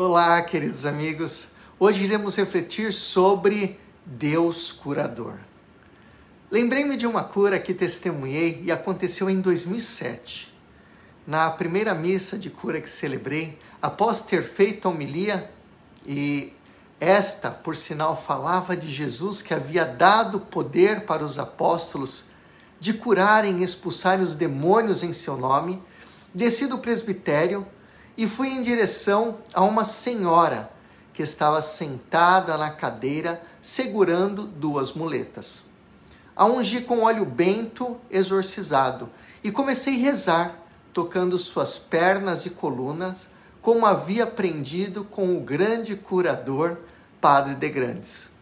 Olá, queridos amigos. Hoje iremos refletir sobre Deus curador. Lembrei-me de uma cura que testemunhei e aconteceu em 2007. Na primeira missa de cura que celebrei, após ter feito a homilia, e esta, por sinal, falava de Jesus que havia dado poder para os apóstolos de curarem e expulsarem os demônios em seu nome, desci do presbitério e fui em direção a uma senhora que estava sentada na cadeira segurando duas muletas. A ungi com óleo bento exorcizado e comecei a rezar, tocando suas pernas e colunas, como havia aprendido com o grande curador Padre de Grandes.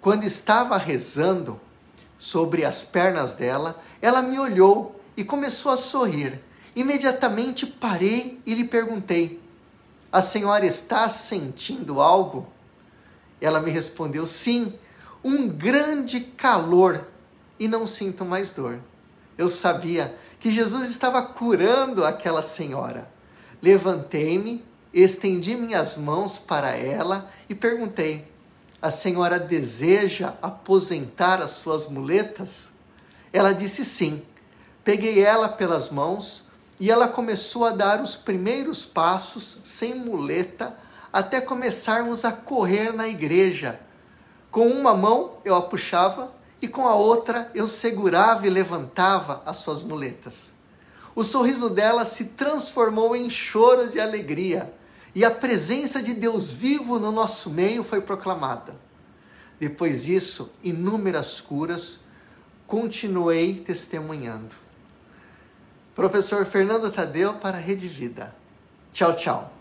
Quando estava rezando sobre as pernas dela, ela me olhou e começou a sorrir Imediatamente parei e lhe perguntei: A senhora está sentindo algo? Ela me respondeu: Sim, um grande calor e não sinto mais dor. Eu sabia que Jesus estava curando aquela senhora. Levantei-me, estendi minhas mãos para ela e perguntei: A senhora deseja aposentar as suas muletas? Ela disse sim. Peguei ela pelas mãos, e ela começou a dar os primeiros passos sem muleta até começarmos a correr na igreja. Com uma mão eu a puxava e com a outra eu segurava e levantava as suas muletas. O sorriso dela se transformou em choro de alegria e a presença de Deus vivo no nosso meio foi proclamada. Depois disso, inúmeras curas, continuei testemunhando. Professor Fernando Tadeu para a Rede Vida. Tchau, tchau.